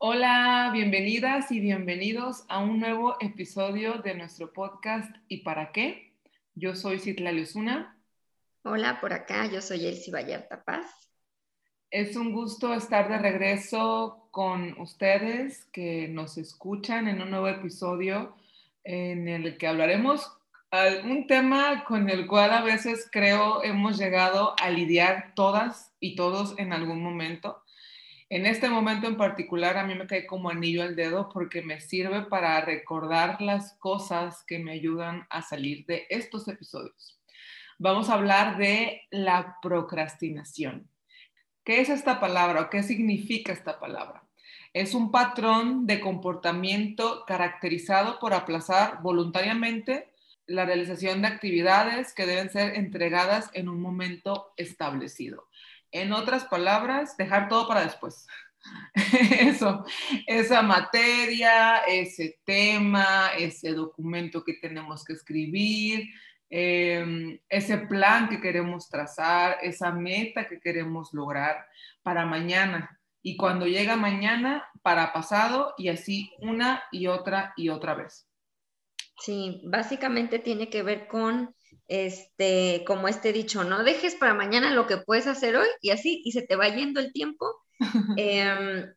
Hola, bienvenidas y bienvenidos a un nuevo episodio de nuestro podcast ¿Y para qué? Yo soy Citlali Osuna. Hola, por acá, yo soy Elsie Vallarta Paz. Es un gusto estar de regreso con ustedes que nos escuchan en un nuevo episodio en el que hablaremos un tema con el cual a veces creo hemos llegado a lidiar todas y todos en algún momento en este momento en particular a mí me cae como anillo al dedo porque me sirve para recordar las cosas que me ayudan a salir de estos episodios. Vamos a hablar de la procrastinación. ¿Qué es esta palabra o qué significa esta palabra? Es un patrón de comportamiento caracterizado por aplazar voluntariamente la realización de actividades que deben ser entregadas en un momento establecido. En otras palabras, dejar todo para después. Eso, esa materia, ese tema, ese documento que tenemos que escribir, em, ese plan que queremos trazar, esa meta que queremos lograr para mañana. Y cuando llega mañana, para pasado y así una y otra y otra vez. Sí, básicamente tiene que ver con este, como este dicho, no dejes para mañana lo que puedes hacer hoy y así, y se te va yendo el tiempo. Em,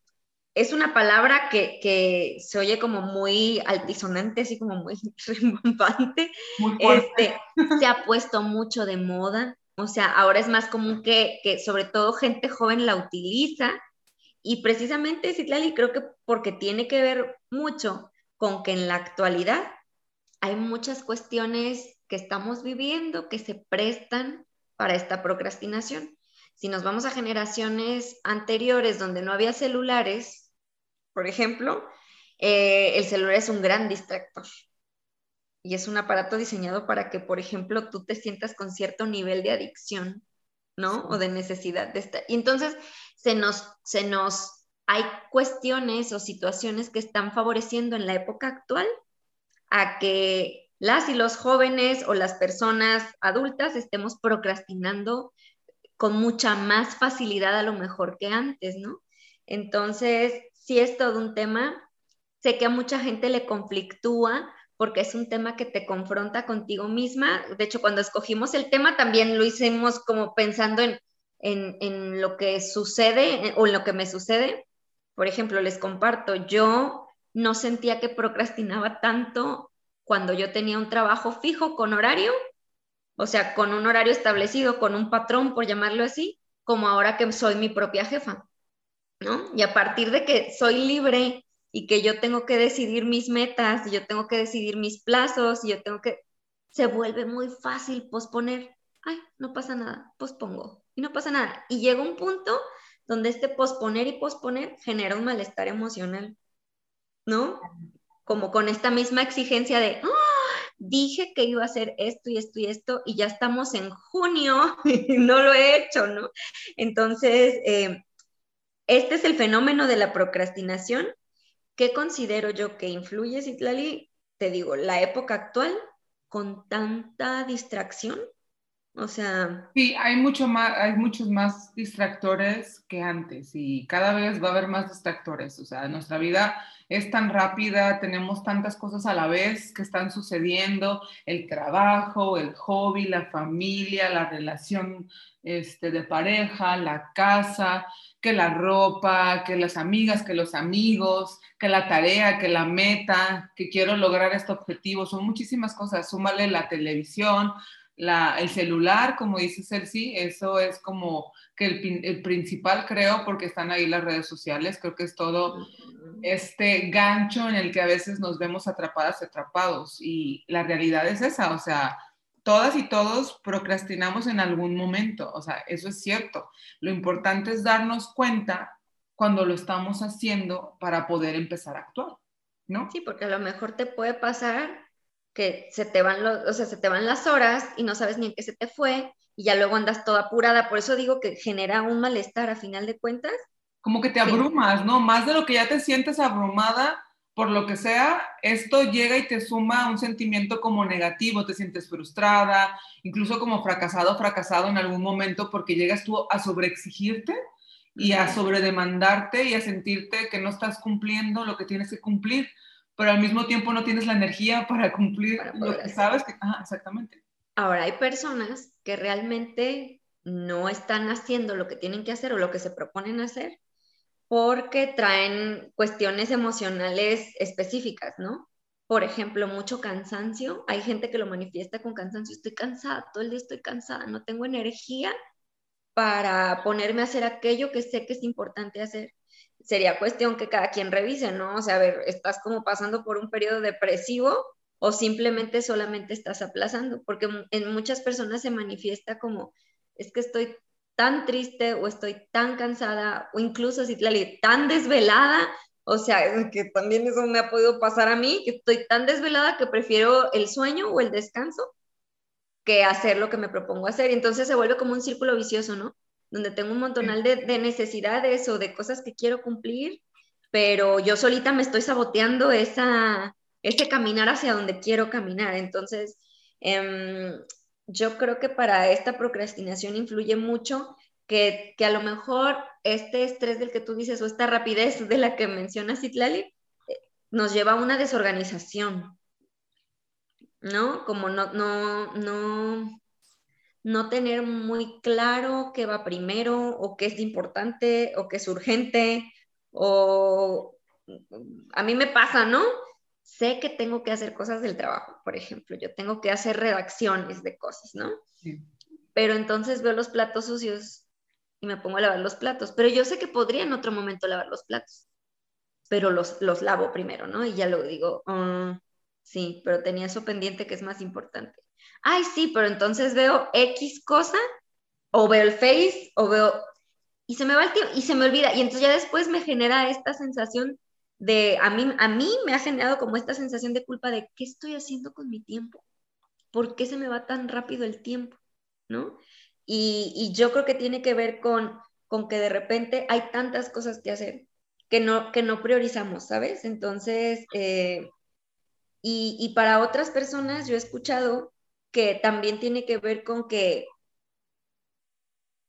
es una palabra que, se oye como muy altisonante, así como muy rimbombante. este, se ha puesto mucho de moda, o sea, ahora es más común que, que sobre todo gente joven la utiliza. Y precisamente, Citlali, creo que porque tiene que ver mucho con que en la actualidad hay muchas cuestiones que estamos viviendo que se prestan para esta procrastinación. Si nos vamos a generaciones anteriores donde no había celulares, por ejemplo, eh, el celular es un gran distractor. Y es un aparato diseñado para que, por ejemplo, tú te sientas con cierto nivel de adicción, ¿no? O de necesidad de estar. Y entonces se nos, se nos, hay cuestiones o situaciones que están favoreciendo en la época actual a que las y los jóvenes o las personas adultas estemos procrastinando con mucha más facilidad a lo mejor que antes, ¿no? Entonces, sí es todo un tema. Sé que a mucha gente le conflictúa porque es un tema que te confronta contigo misma. De hecho, cuando escogimos el tema también lo hicimos como pensando en, en, en lo que sucede o en lo que me sucede. Por ejemplo, les comparto, yo no sentía que procrastinaba tanto cuando yo tenía un trabajo fijo con horario, o sea, con un horario establecido, con un patrón, por llamarlo así, como ahora que soy mi propia jefa, ¿no? Y a partir de que soy libre y que yo tengo que decidir mis metas, y yo tengo que decidir mis plazos, y yo tengo que, se vuelve muy fácil posponer. Ay, no pasa nada, pospongo. Y no pasa nada. Y llega un punto donde este posponer y posponer genera un malestar emocional, ¿no? Como con esta misma exigencia de, ¡Ah! dije que iba a hacer esto y esto y esto, y ya estamos en junio y no lo he hecho, ¿no? Entonces, eh, este es el fenómeno de la procrastinación. ¿Qué considero yo que influye, Citlali? Te digo, la época actual con tanta distracción. O sea. Sí, hay, mucho más, hay muchos más distractores que antes y cada vez va a haber más distractores. O sea, nuestra vida es tan rápida, tenemos tantas cosas a la vez que están sucediendo, el trabajo, el hobby, la familia, la relación este, de pareja, la casa, que la ropa, que las amigas, que los amigos, que la tarea, que la meta, que quiero lograr este objetivo, son muchísimas cosas, súmale la televisión, el celular, como dice Celsi, eso es como que el, el, principal creo porque están ahí las redes sociales, creo que es todo este gancho en el que a veces nos vemos atrapadas, atrapados y la realidad es esa, o sea, todas y todos procrastinamos en algún momento, o sea, eso es cierto. Lo importante es darnos cuenta cuando lo estamos haciendo para poder empezar a actuar, ¿no? Sí, porque a lo mejor te puede pasar que se te van los, o sea, se te van las horas y no sabes ni en qué se te fue y ya luego andas toda apurada, por eso digo que genera un malestar a final de cuentas. Como que te abrumas, ¿no? Más de lo que ya te sientes abrumada por lo que sea, esto llega y te suma un sentimiento como negativo, te sientes frustrada, incluso como fracasado, fracasado en algún momento porque llegas tú a sobreexigirte y a sobredemandarte y a sentirte que no estás cumpliendo lo que tienes que cumplir, pero al mismo tiempo no tienes la energía para cumplir lo que sabes que... Ah, exactamente. Ahora, hay personas que realmente no están haciendo lo que tienen que hacer o lo que se proponen hacer porque traen cuestiones emocionales específicas, ¿no? Por ejemplo, mucho cansancio. Hay gente que lo manifiesta con cansancio. Estoy cansada, todo el día estoy cansada, no tengo energía para ponerme a hacer aquello que sé que es importante hacer. Sería cuestión que cada quien revise, ¿no? O sea, a ver, estás como pasando por un periodo depresivo o simplemente solamente estás aplazando, porque en muchas personas se manifiesta como, es que estoy tan triste o estoy tan cansada o incluso si tan desvelada, o sea, que también eso me ha podido pasar a mí, que estoy tan desvelada que prefiero el sueño o el descanso que hacer lo que me propongo hacer. Entonces se vuelve como un círculo vicioso, ¿no? Donde tengo un montonal de, de necesidades o de cosas que quiero cumplir, pero yo solita me estoy saboteando esa, ese caminar hacia donde quiero caminar. Entonces, em, yo creo que para esta procrastinación influye mucho que, que, a lo mejor este estrés del que tú dices o esta rapidez de la que mencionas, Itlali, eh, nos lleva a una desorganización, ¿no? Como no, no, no, no tener muy claro qué va primero o qué es importante o qué es urgente o a mí me pasa, ¿no? Sé que tengo que hacer cosas del trabajo, por ejemplo, yo tengo que hacer redacciones de cosas, ¿no? Pero entonces veo los platos sucios y me pongo a lavar los platos, pero yo sé que podría en otro momento lavar los platos, pero los, los lavo primero, ¿no? Y ya lo digo, ah, Sí, pero tenía eso pendiente que es más importante. Ay, sí, pero entonces veo X cosa, o veo el Face, o veo... Y se me va el tiempo, y se me olvida. Y entonces ya después me genera esta sensación de, a mí, a mí me ha generado como esta sensación de culpa de, ¿qué estoy haciendo con mi tiempo? ¿Por qué se me va tan rápido el tiempo? ¿No? Y, y yo creo que tiene que ver con, con que de repente hay tantas cosas que hacer que no, que no priorizamos, ¿sabes? Entonces, eh, y, para otras personas yo he escuchado que también tiene que ver con que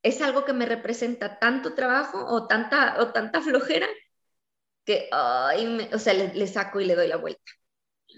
es algo que me representa tanto trabajo o tanta, o tanta flojera que, o sea, le, saco y le doy la vuelta.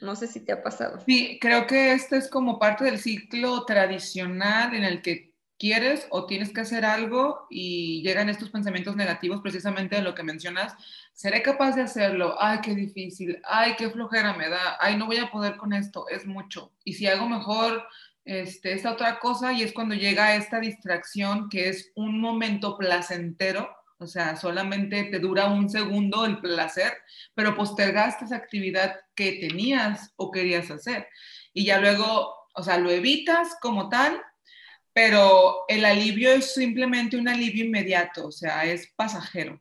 No sé si te ha pasado. Sí, creo que esto es como parte del ciclo tradicional en el que quieres o tienes que hacer algo y llegan estos pensamientos negativos precisamente de lo que mencionas, ¿seré capaz de hacerlo? Ay, qué difícil, ay, qué flojera me da, ay, no voy a poder con esto, es mucho. Y si hago mejor este, esta otra cosa y es cuando llega esta distracción que es un momento placentero, o sea, solamente te dura un segundo el placer, pero postergaste esa actividad que tenías o querías hacer. Y ya luego, o sea, lo evitas como tal pero el alivio es simplemente un alivio inmediato, o sea, es pasajero,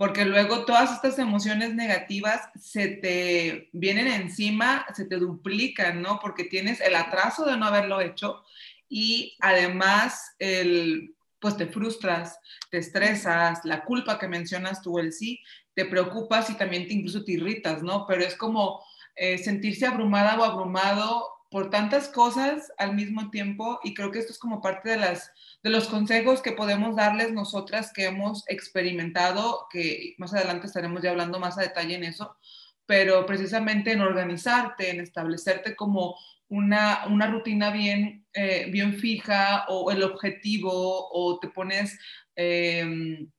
porque luego todas estas emociones negativas se te vienen encima, se te duplican, ¿no? Porque tienes el atraso de no haberlo hecho y además el, pues te frustras, te estresas, la culpa que mencionas tú, el sí, te preocupas y también te incluso te irritas, ¿no? Pero es como eh, sentirse abrumada o abrumado por tantas cosas al mismo tiempo y creo que esto es como parte de, las, de los consejos que podemos darles nosotras que hemos experimentado, que más adelante estaremos ya hablando más a detalle en eso, pero precisamente en organizarte, en establecerte como una, una rutina bien, eh, bien fija o el objetivo o te pones... Em,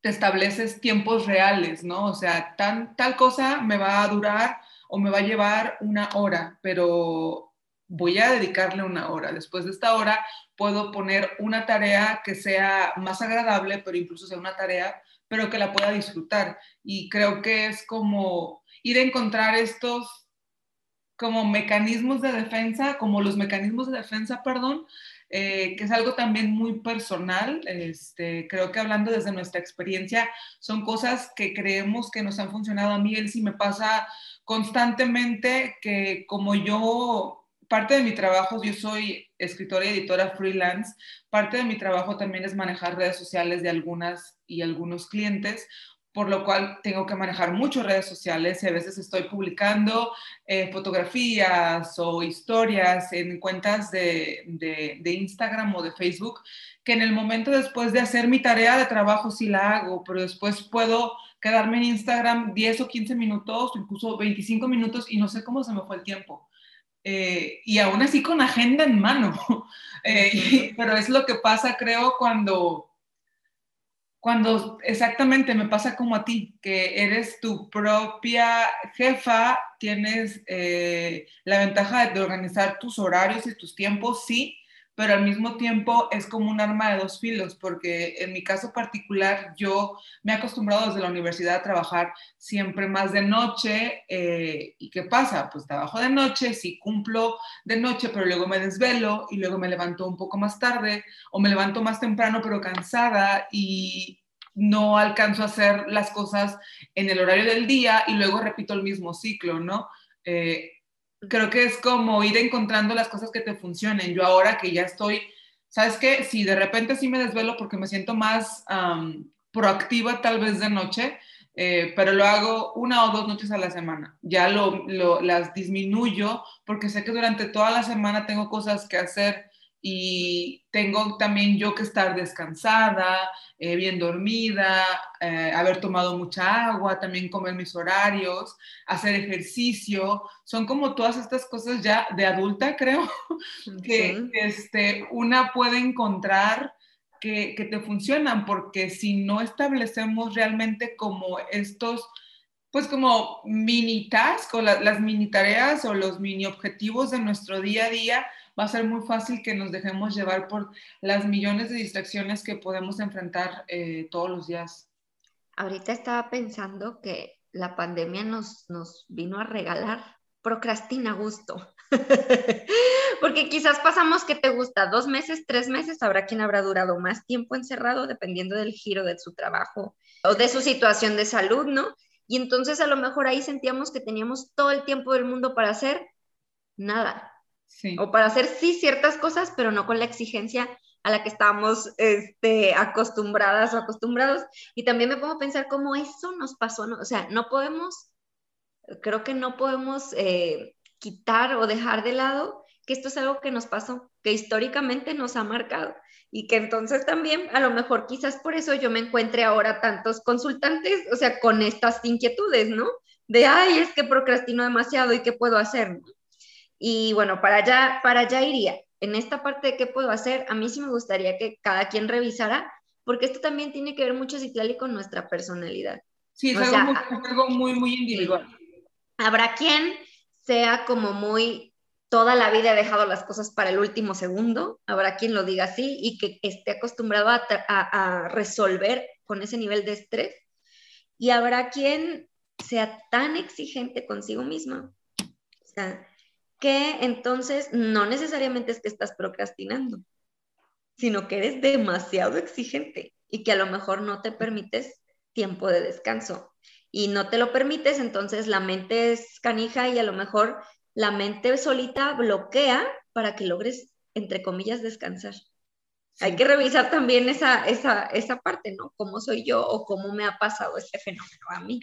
te estableces tiempos reales, ¿no? O sea, tal cosa me va a durar o me va a llevar una hora, pero voy a dedicarle una hora. Después de esta hora puedo poner una tarea que sea más agradable, pero incluso sea una tarea, pero que la pueda disfrutar. Y creo que es como ir a encontrar estos como mecanismos de defensa, como los mecanismos de defensa, perdón, eh, que es algo también muy personal. Este, creo que hablando desde nuestra experiencia, son cosas que creemos que nos han funcionado. A mí, él sí me pasa constantemente que como yo, parte de mi trabajo, yo soy escritora y editora freelance, parte de mi trabajo también es manejar redes sociales de algunas y algunos clientes, por lo cual tengo que manejar muchas redes sociales y a veces estoy publicando eh, fotografías o historias en cuentas de, de, de Instagram o de Facebook que en el momento después de hacer mi tarea de trabajo sí la hago, pero después puedo quedarme en Instagram 10 o 15 minutos, incluso 25 minutos y no sé cómo se me fue el tiempo. Eh, y aún así con agenda en mano. Eh, pero es lo que pasa, creo, cuando, cuando exactamente me pasa como a ti, que eres tu propia jefa, tienes eh, la ventaja de organizar tus horarios y tus tiempos, sí, pero al mismo tiempo es como un arma de dos filos, porque en mi caso particular yo me he acostumbrado desde la universidad a trabajar siempre más de noche. Eh, ¿Y qué pasa? Pues trabajo de noche, sí cumplo de noche, pero luego me desvelo y luego me levanto un poco más tarde o me levanto más temprano pero cansada y no alcanzo a hacer las cosas en el horario del día y luego repito el mismo ciclo, ¿no? Eh, creo que es como ir encontrando las cosas que te funcionen. Yo ahora que ya estoy, ¿sabes qué? Si de repente sí me desvelo porque me siento más proactiva tal vez de noche, eh, pero lo hago una o dos noches a la semana. Ya lo, las disminuyo porque sé que durante toda la semana tengo cosas que hacer y tengo también yo que estar descansada, eh, bien dormida, eh, haber tomado mucha agua, también comer mis horarios, hacer ejercicio. Son como todas estas cosas ya de adulta, creo, que este, una puede encontrar que, que, te funcionan, porque si no establecemos realmente como estos, pues como mini tasks o las mini tareas o los mini objetivos de nuestro día a día, va a ser muy fácil que nos dejemos llevar por las millones de distracciones que podemos enfrentar eh, todos los días. Ahorita estaba pensando que la pandemia nos, nos vino a regalar procrastina gusto. Porque quizás pasamos que te gusta dos meses, tres meses, habrá quien habrá durado más tiempo encerrado dependiendo del giro de su trabajo o de su situación de salud, ¿no? Y entonces a lo mejor ahí sentíamos que teníamos todo el tiempo del mundo para hacer nada. O para hacer sí ciertas cosas, pero no con la exigencia a la que estábamos este, acostumbradas o acostumbrados. Y también me pongo a pensar cómo eso nos pasó, ¿no? o sea, no podemos, creo que no podemos eh, quitar o dejar de lado que esto es algo que nos pasó, que históricamente nos ha marcado y que entonces también a lo mejor quizás por eso yo me encuentre ahora tantos consultantes, o sea, con estas inquietudes, ¿no? De, ay, es que procrastino demasiado y qué puedo hacer, y bueno, para allá, para allá iría. En esta parte de qué puedo hacer, a mí sí me gustaría que cada quien revisara, porque esto también tiene que ver mucho, Citlali, con nuestra personalidad. Sí, es, algo, muy, muy, individual. Habrá quien sea como muy, toda la vida he dejado las cosas para el último segundo, habrá quien lo diga así y que esté acostumbrado a, a resolver con ese nivel de estrés, y habrá quien sea tan exigente consigo misma. O sea, que entonces no necesariamente es que estás procrastinando, sino que eres demasiado exigente y que a lo mejor no te permites tiempo de descanso. Y no te lo permites, entonces la mente es canija y a lo mejor la mente solita bloquea para que logres, entre comillas, descansar. Hay que revisar también esa, esa, esa parte, ¿no? ¿Cómo soy yo o cómo me ha pasado este fenómeno a mí?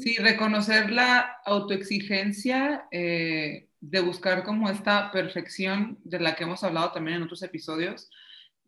Sí, reconocer la autoexigencia eh, de buscar como esta perfección de la que hemos hablado también en otros episodios,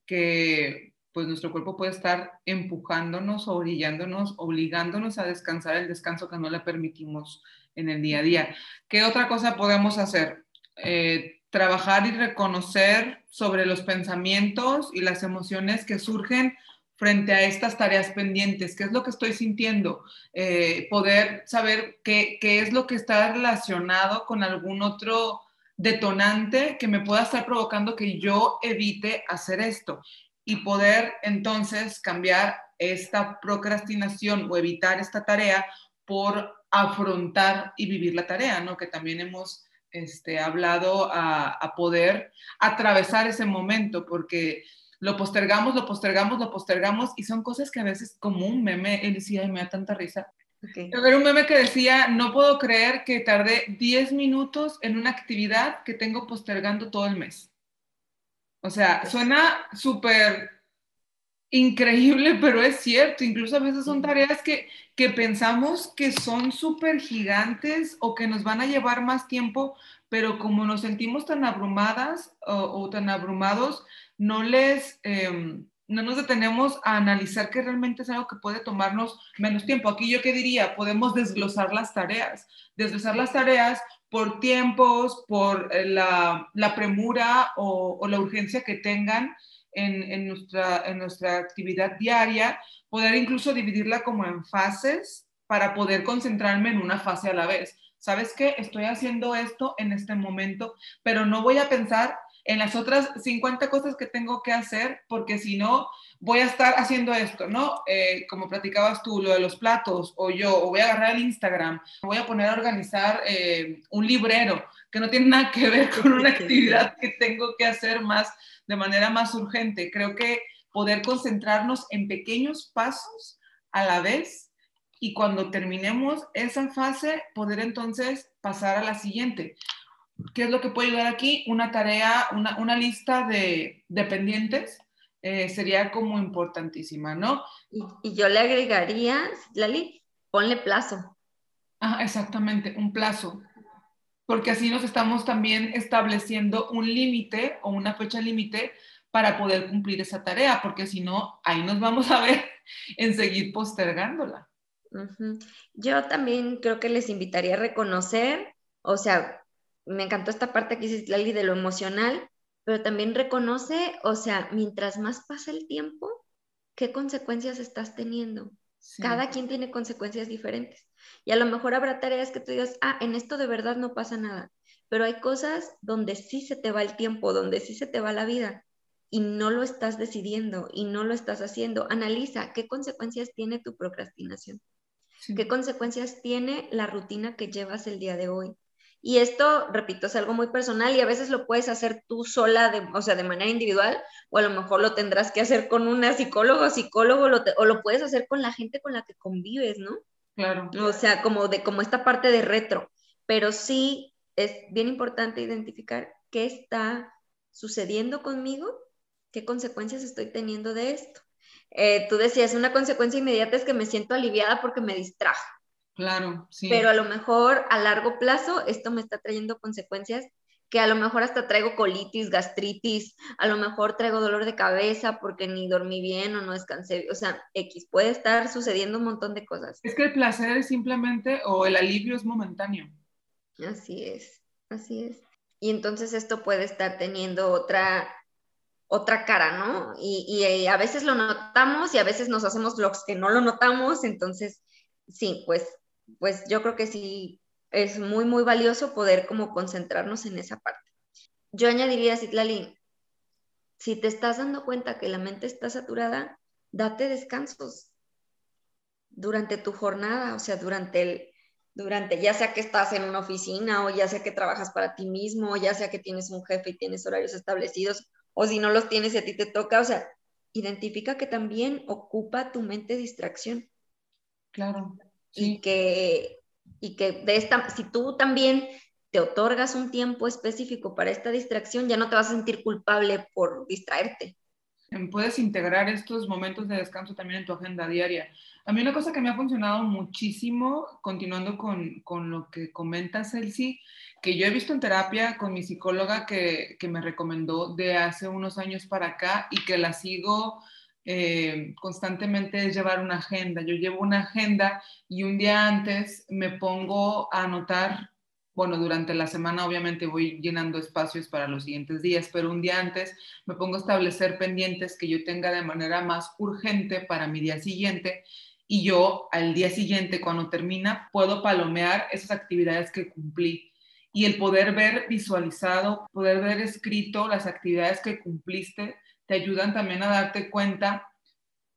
que pues nuestro cuerpo puede estar empujándonos, orillándonos, obligándonos a descansar el descanso que no le permitimos en el día a día. ¿Qué otra cosa podemos hacer? Eh, trabajar y reconocer sobre los pensamientos y las emociones que surgen frente a estas tareas pendientes, qué es lo que estoy sintiendo, eh, poder saber qué, es lo que está relacionado con algún otro detonante que me pueda estar provocando que yo evite hacer esto y poder entonces cambiar esta procrastinación o evitar esta tarea por afrontar y vivir la tarea, ¿no? Que también hemos este, hablado a poder atravesar ese momento, porque lo postergamos, lo postergamos, lo postergamos y son cosas que a veces como un meme, él decía, y me da tanta risa. Okay. Era un meme que decía, no puedo creer que tardé 10 minutos en una actividad que tengo postergando todo el mes. O sea, suena súper increíble, pero es cierto. Incluso a veces son tareas que, que pensamos que son súper gigantes o que nos van a llevar más tiempo, pero como nos sentimos tan abrumadas o, o tan abrumados, no les... Em, no nos detenemos a analizar que realmente es algo que puede tomarnos menos tiempo. Aquí yo qué diría, podemos desglosar las tareas, desglosar las tareas por tiempos, por eh, la, premura o, la urgencia que tengan en, nuestra, en nuestra actividad diaria, poder incluso dividirla como en fases para poder concentrarme en una fase a la vez. ¿Sabes qué? Estoy haciendo esto en este momento, pero no voy a pensar en las otras 50 cosas que tengo que hacer, porque si no, voy a estar haciendo esto, ¿no? Eh, como platicabas tú, lo de los platos, o yo, o voy a agarrar el Instagram, voy a poner a organizar eh, un librero, que no tiene nada que ver con una actividad que tengo que hacer más, de manera más urgente. Creo que poder concentrarnos en pequeños pasos a la vez y cuando terminemos esa fase, poder entonces pasar a la siguiente. ¿Qué es lo que puede ayudar aquí? Una tarea, una, lista de, pendientes eh, sería como importantísima, ¿no? Y, yo le agregaría, Lali, ponle plazo. Ah, exactamente, un plazo. Porque así nos estamos también estableciendo un límite o una fecha límite para poder cumplir esa tarea, porque si no, ahí nos vamos a ver en seguir postergándola. Yo también creo que les invitaría a reconocer, o sea, me encantó esta parte que Lali, de lo emocional, pero también reconoce, o sea, mientras más pasa el tiempo, ¿qué consecuencias estás teniendo? Cada quien tiene consecuencias diferentes. Y a lo mejor habrá tareas que tú digas, ah, en esto de verdad no pasa nada, pero hay cosas donde sí se te va el tiempo, donde sí se te va la vida y no lo estás decidiendo y no lo estás haciendo. Analiza qué consecuencias tiene tu procrastinación, qué consecuencias tiene la rutina que llevas el día de hoy, y esto, repito, es algo muy personal y a veces lo puedes hacer tú sola, de, o sea, de manera individual, o a lo mejor lo tendrás que hacer con una psicóloga o psicólogo, o lo puedes hacer con la gente con la que convives, ¿no? Claro. O sea, como, de, como esta parte de retro. Pero sí es bien importante identificar qué está sucediendo conmigo, qué consecuencias estoy teniendo de esto. Eh, tú decías, una consecuencia inmediata es que me siento aliviada porque me distrajo. Claro, sí. Pero a lo mejor a largo plazo esto me está trayendo consecuencias que a lo mejor hasta traigo colitis, gastritis, a lo mejor traigo dolor de cabeza porque ni dormí bien o no descansé, o sea, X, puede estar sucediendo un montón de cosas. Es que el placer es simplemente, o el alivio es momentáneo. Así es, así es. Y entonces esto puede estar teniendo otra, otra cara, ¿no? Y, y, eh, a veces lo notamos y a veces nos hacemos blogs que no lo notamos, entonces, sí, pues pues yo creo que sí es muy, muy valioso poder como concentrarnos en esa parte. Yo añadiría, Citlali, si te estás dando cuenta que la mente está saturada, date descansos durante tu jornada, o sea, durante el, durante, ya sea que estás en una oficina o ya sea que trabajas para ti mismo, o ya sea que tienes un jefe y tienes horarios establecidos, o si no los tienes y a ti te toca, o sea, identifica que también ocupa tu mente distracción. Claro y que, y que de esta, si tú también te otorgas un tiempo específico para esta distracción, ya no te vas a sentir culpable por distraerte. Puedes integrar estos momentos de descanso también en tu agenda diaria. A mí una cosa que me ha funcionado muchísimo, continuando con, con lo que comentas, Elsie, que yo he visto en terapia con mi psicóloga que, que me recomendó de hace unos años para acá y que la sigo eh, constantemente es llevar una agenda. Yo llevo una agenda y un día antes me pongo a anotar, bueno, durante la semana obviamente voy llenando espacios para los siguientes días, pero un día antes me pongo a establecer pendientes que yo tenga de manera más urgente para mi día siguiente y yo al día siguiente, cuando termina, puedo palomear esas actividades que cumplí. Y el poder ver visualizado, poder ver escrito las actividades que cumpliste, te ayudan también a darte cuenta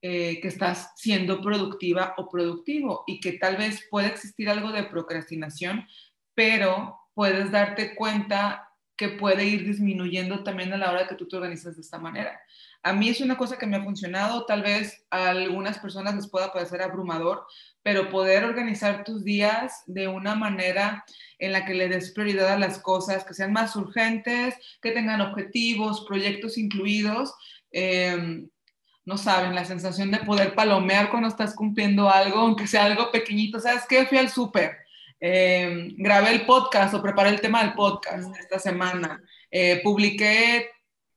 eh, que estás siendo productiva o productivo y que tal vez puede existir algo de procrastinación, pero puedes darte cuenta que puede ir disminuyendo también a la hora que tú te organizas de esta manera. A mí es una cosa que me ha funcionado, tal vez a algunas personas les pueda parecer abrumador, pero poder organizar tus días de una manera en la que le des prioridad a las cosas, que sean más urgentes, que tengan objetivos, proyectos incluidos. Em, no saben, la sensación de poder palomear cuando estás cumpliendo algo, aunque sea algo pequeñito. ¿Sabes qué? Fui al súper, em, grabé el podcast o preparé el tema del podcast esta semana, eh, publiqué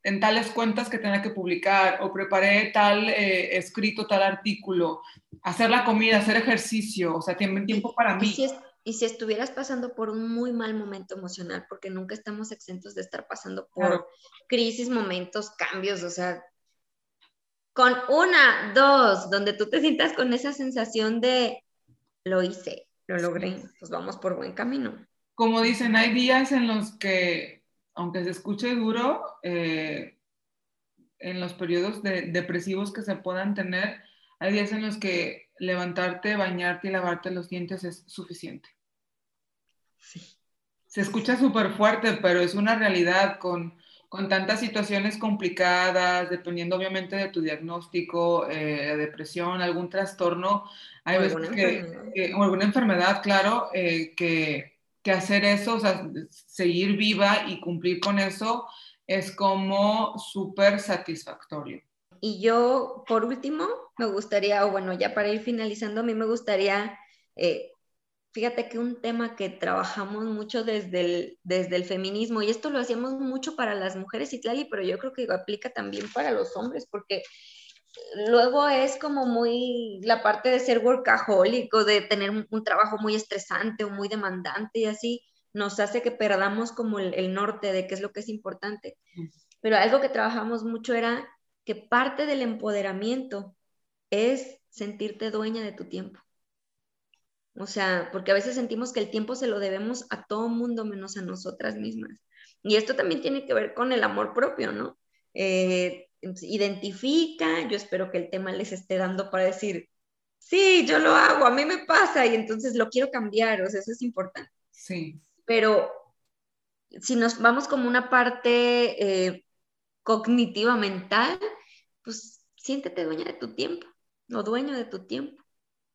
en tales cuentas que tenía que publicar o preparé tal eh, escrito, tal artículo, hacer la comida, hacer ejercicio, o sea, tiempo, tiempo para mí. Y si, estuvieras pasando por un muy mal momento emocional, porque nunca estamos exentos de estar pasando por crisis, momentos, cambios, o sea, con una, dos, donde tú te sientas con esa sensación de lo hice, lo logré, pues vamos por buen camino. Como dicen, hay días en los que aunque se escuche duro, eh, en los periodos depresivos que se puedan tener, hay días en los que levantarte, bañarte y lavarte los dientes es suficiente. Sí. Se escucha súper fuerte, pero es una realidad con, tantas situaciones complicadas, dependiendo obviamente de tu diagnóstico, eh, depresión, algún trastorno, hay veces que, o alguna enfermedad, claro, eh, que que hacer eso, o sea, seguir viva y cumplir con eso es como súper satisfactorio. Y yo, por último, me gustaría, o bueno, ya para ir finalizando, a mí me gustaría, eh, fíjate que un tema que trabajamos mucho desde el, desde el feminismo, y esto lo hacíamos mucho para las mujeres, Itlali, pero yo creo que aplica también para los hombres, porque luego es como muy la parte de ser workahólico, de tener un, trabajo muy estresante o muy demandante y así, nos hace que perdamos como el, norte de qué es lo que es importante. Pero algo que trabajamos mucho era que parte del empoderamiento es sentirte dueña de tu tiempo. O sea, porque a veces sentimos que el tiempo se lo debemos a todo mundo menos a nosotras mismas. Y esto también tiene que ver con el amor propio, ¿no? Eh, identifica, yo espero que el tema les esté dando para decir, sí, yo lo hago, a mí me pasa y entonces lo quiero cambiar, o sea, eso es importante. Sí. Pero si nos vamos como una parte eh, cognitiva mental, pues siéntete dueña de tu tiempo o dueño de tu tiempo.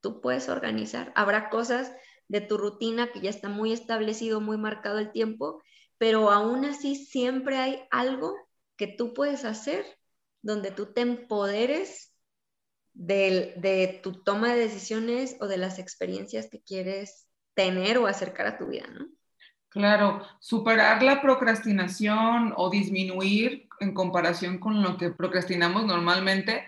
Tú puedes organizar. Habrá cosas de tu rutina que ya está muy establecido, muy marcado el tiempo, pero aún así siempre hay algo que tú puedes hacer donde tú te empoderes de, tu toma de decisiones o de las experiencias que quieres tener o acercar a tu vida, ¿no? Claro, superar la procrastinación o disminuir en comparación con lo que procrastinamos normalmente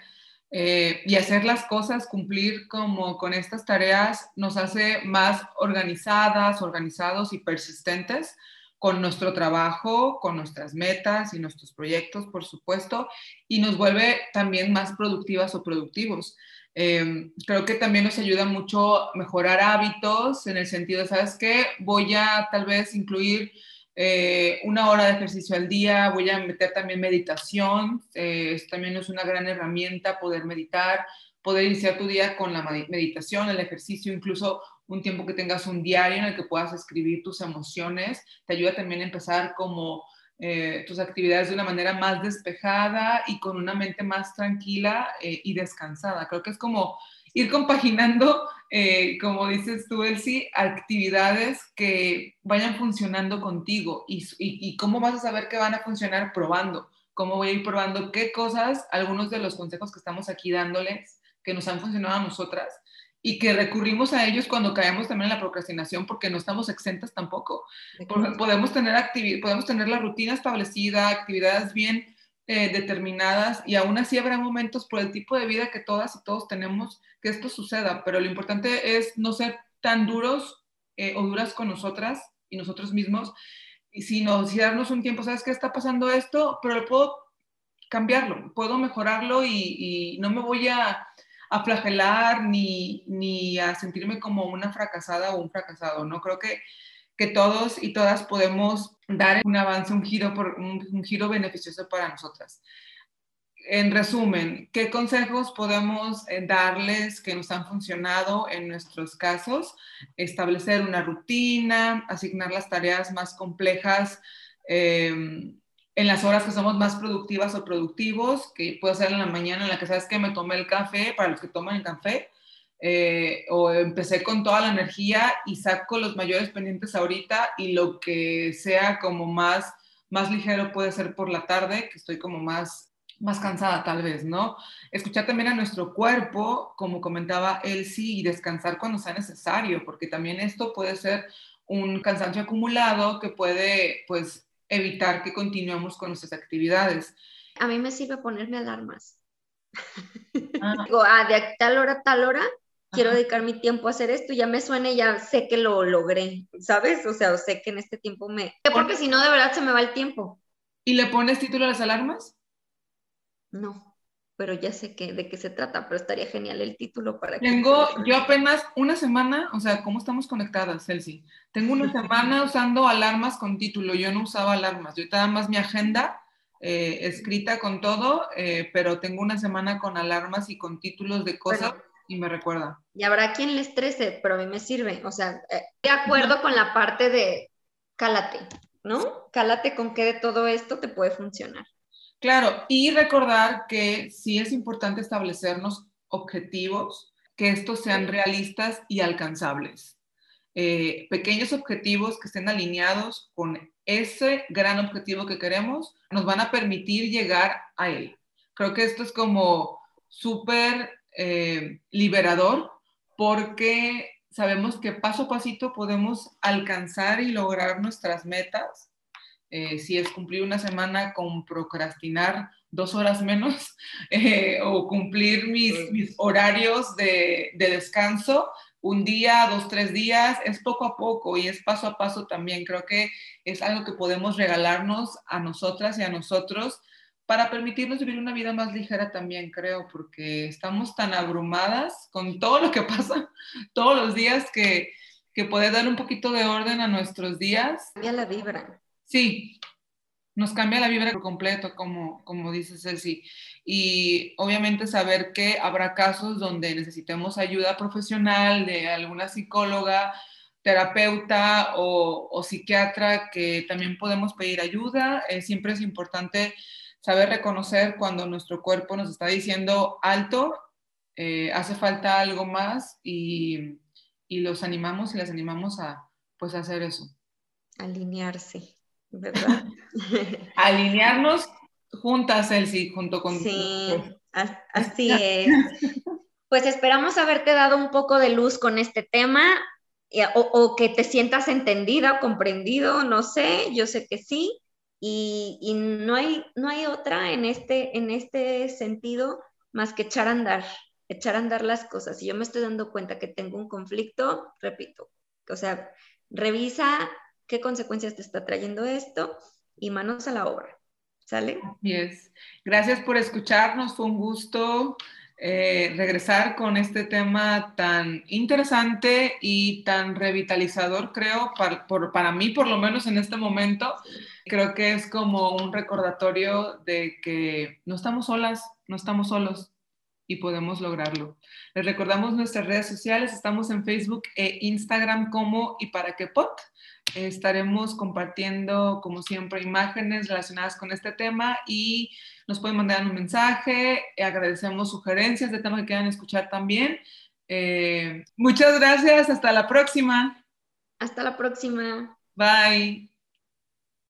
eh, y hacer las cosas, cumplir como con estas tareas nos hace más organizadas, organizados y persistentes con nuestro trabajo, con nuestras metas y nuestros proyectos, por supuesto, y nos vuelve también más productivas o productivos. Em, creo que también nos ayuda mucho mejorar hábitos en el sentido, ¿sabes qué? Voy a tal vez incluir eh, una hora de ejercicio al día, voy a meter también meditación, eh, también es una gran herramienta poder meditar, poder iniciar tu día con la meditación, el ejercicio, incluso un tiempo que tengas un diario en el que puedas escribir tus emociones, te ayuda también a empezar como eh, tus actividades de una manera más despejada y con una mente más tranquila eh, y descansada. Creo que es como ir compaginando, eh, como dices tú, Elsie, actividades que vayan funcionando contigo y, y cómo vas a saber que van a funcionar probando, cómo voy a ir probando qué cosas, algunos de los consejos que estamos aquí dándoles, que nos han funcionado a nosotras, y que recurrimos a ellos cuando caemos también en la procrastinación porque no estamos exentas tampoco. Podemos tener, podemos tener la rutina establecida, actividades bien eh, determinadas y aún así habrá momentos por el tipo de vida que todas y todos tenemos que esto suceda, pero lo importante es no ser tan duros eh, o duras con nosotras y nosotros mismos, sino si darnos un tiempo, ¿sabes qué está pasando esto? Pero puedo cambiarlo, puedo mejorarlo y no me voy a a flagelar ni, ni a sentirme como una fracasada o un fracasado, ¿no? Creo que, que todos y todas podemos dar un avance, un giro, por, un, giro beneficioso para nosotras. En resumen, ¿qué consejos podemos eh, darles que nos han funcionado en nuestros casos? Establecer una rutina, asignar las tareas más complejas eh, en las horas que somos más productivas o productivos, que puede ser en la mañana en la que sabes que me tomé el café, para los que toman el café, eh, o empecé con toda la energía y saco los mayores pendientes ahorita y lo que sea como más, más ligero puede ser por la tarde, que estoy como más más cansada tal vez, ¿no? Escuchar también a nuestro cuerpo, como comentaba Elsie, y descansar cuando sea necesario, porque también esto puede ser un cansancio acumulado que puede, pues, evitar que continuemos con nuestras actividades. A mí me sirve ponerme alarmas. Ah. Digo, ah, de tal hora a tal hora quiero dedicar mi tiempo a hacer esto, ya me suena y ya sé que lo logré, ¿sabes? O sea, sé que en este tiempo me... Porque si no, de verdad se me va el tiempo. ¿Y le pones título a las alarmas? No, pero ya sé que, de qué se trata, pero estaría genial el título para que... Tengo, yo apenas una semana, o sea, ¿cómo estamos conectadas, Celsi? Tengo una semana usando alarmas con título, yo no usaba alarmas, yo estaba más mi agenda eh, escrita con todo, eh, pero tengo una semana con alarmas y con títulos de cosas y me recuerda. Y habrá quien le estrese, pero a mí me sirve. O sea, eh, de acuerdo con la parte de cálate, ¿no? Cálate con qué de todo esto te puede funcionar. Claro, y recordar que sí es importante establecernos objetivos, que estos sean realistas y alcanzables. pequeños objetivos que estén alineados con ese gran objetivo que queremos nos van a permitir llegar a él. Creo que esto es como súper eh, liberador porque sabemos que paso a pasito podemos alcanzar y lograr nuestras metas. Eh, si es cumplir una semana con procrastinar dos horas menos eh, o cumplir mis, horarios de, de descanso, un día, dos, tres días, es poco a poco y es paso a paso también. Creo que es algo que podemos regalarnos a nosotras y a nosotros para permitirnos vivir una vida más ligera también, creo, porque estamos tan abrumadas con todo lo que pasa todos los días que, que puede dar un poquito de orden a nuestros días. Cambia la vibra. Sí, nos cambia la vibra por completo, como, como dice Ceci. Y obviamente saber que habrá casos donde necesitemos ayuda profesional de alguna psicóloga, terapeuta o, psiquiatra, que también podemos pedir ayuda. Eh, siempre es importante saber reconocer cuando nuestro cuerpo nos está diciendo alto, eh, hace falta algo más y, y, los animamos y las animamos a pues hacer eso. Alinearse. ¿verdad? Alinearnos juntas, Elsie, junto con... Sí, así es. Pues esperamos haberte dado un poco de luz con este tema o, que te sientas entendida o comprendido, no sé, yo sé que sí. Y, no, hay, no hay otra en este, en este sentido más que echar a andar, echar a andar las cosas. Si yo me estoy dando cuenta que tengo un conflicto, repito, o sea, revisa qué consecuencias te está trayendo esto y manos a la obra. ¿Sale? Así Gracias por escucharnos. Fue un gusto eh, regresar con este tema tan interesante y tan revitalizador, creo, para, para mí, por lo menos en este momento. Creo que es como un recordatorio de que no estamos solas, no estamos solos y podemos lograrlo. Les recordamos nuestras redes sociales, estamos en Facebook e Instagram como y para qué pot. Estaremos compartiendo, como siempre, imágenes relacionadas con este tema y nos pueden mandar un mensaje. Agradecemos sugerencias de temas que quieran escuchar también. Eh, muchas gracias. Hasta la próxima. Hasta la próxima. Bye.